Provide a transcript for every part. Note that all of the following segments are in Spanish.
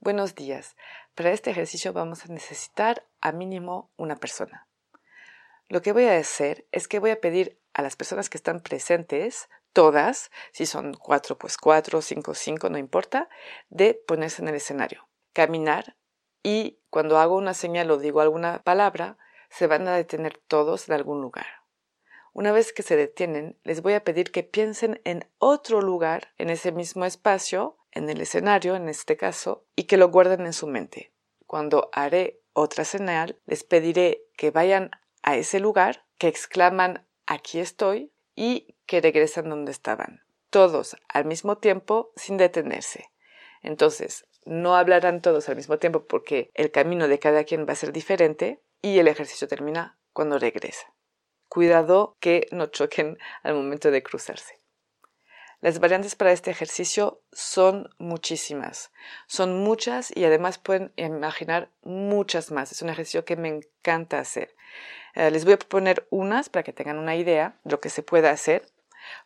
Buenos días. Para este ejercicio vamos a necesitar a mínimo una persona. Lo que voy a hacer es que voy a pedir a las personas que están presentes, todas, si son cuatro, pues cuatro, cinco, cinco, no importa, de ponerse en el escenario, caminar y cuando hago una señal o digo alguna palabra, se van a detener todos en algún lugar. Una vez que se detienen, les voy a pedir que piensen en otro lugar, en ese mismo espacio, en el escenario en este caso, y que lo guarden en su mente. Cuando haré otra señal, les pediré que vayan a ese lugar, que exclaman aquí estoy y que regresan donde estaban. Todos al mismo tiempo sin detenerse. Entonces, no hablarán todos al mismo tiempo porque el camino de cada quien va a ser diferente y el ejercicio termina cuando regresa. Cuidado que no choquen al momento de cruzarse. Las variantes para este ejercicio son muchísimas. Son muchas y además pueden imaginar muchas más. Es un ejercicio que me encanta hacer. Eh, les voy a proponer unas para que tengan una idea de lo que se puede hacer.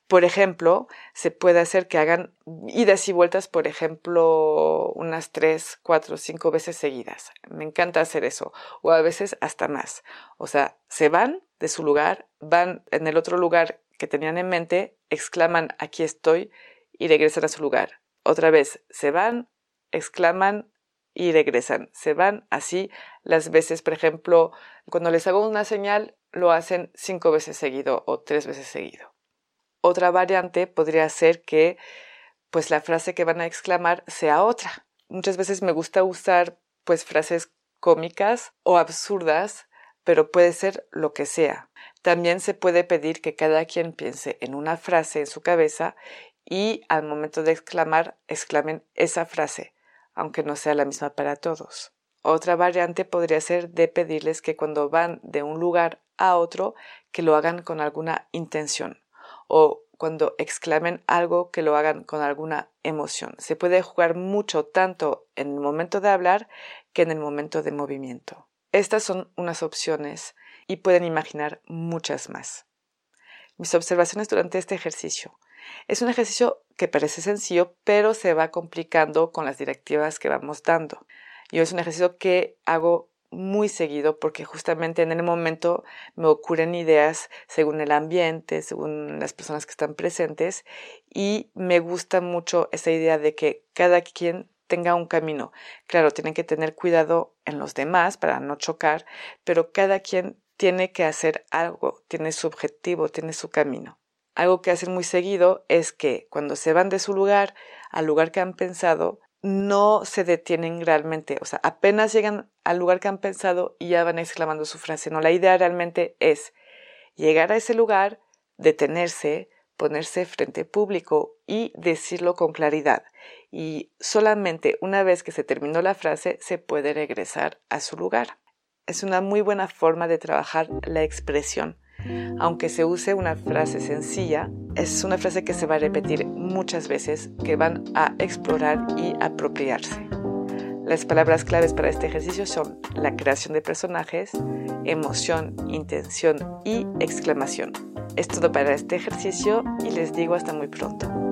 Por ejemplo, se puede hacer que hagan idas y vueltas, por ejemplo, unas tres, cuatro, cinco veces seguidas. Me encanta hacer eso. O a veces hasta más. O sea, se van de su lugar, van en el otro lugar que tenían en mente, exclaman aquí estoy y regresan a su lugar. Otra vez, se van, exclaman y regresan. Se van así las veces, por ejemplo, cuando les hago una señal, lo hacen cinco veces seguido o tres veces seguido. Otra variante podría ser que pues la frase que van a exclamar sea otra. Muchas veces me gusta usar pues frases cómicas o absurdas, pero puede ser lo que sea. También se puede pedir que cada quien piense en una frase en su cabeza y al momento de exclamar, exclamen esa frase, aunque no sea la misma para todos. Otra variante podría ser de pedirles que cuando van de un lugar a otro, que lo hagan con alguna intención o cuando exclamen algo que lo hagan con alguna emoción. Se puede jugar mucho tanto en el momento de hablar que en el momento de movimiento. Estas son unas opciones y pueden imaginar muchas más. Mis observaciones durante este ejercicio. Es un ejercicio que parece sencillo, pero se va complicando con las directivas que vamos dando. Yo es un ejercicio que hago muy seguido porque justamente en el momento me ocurren ideas según el ambiente, según las personas que están presentes y me gusta mucho esa idea de que cada quien tenga un camino. Claro, tienen que tener cuidado en los demás para no chocar, pero cada quien tiene que hacer algo, tiene su objetivo, tiene su camino. Algo que hacen muy seguido es que cuando se van de su lugar al lugar que han pensado, no se detienen realmente, o sea, apenas llegan al lugar que han pensado y ya van exclamando su frase. No, la idea realmente es llegar a ese lugar, detenerse, ponerse frente público y decirlo con claridad. Y solamente una vez que se terminó la frase se puede regresar a su lugar es una muy buena forma de trabajar la expresión. Aunque se use una frase sencilla, es una frase que se va a repetir muchas veces, que van a explorar y apropiarse. Las palabras claves para este ejercicio son la creación de personajes, emoción, intención y exclamación. Es todo para este ejercicio y les digo hasta muy pronto.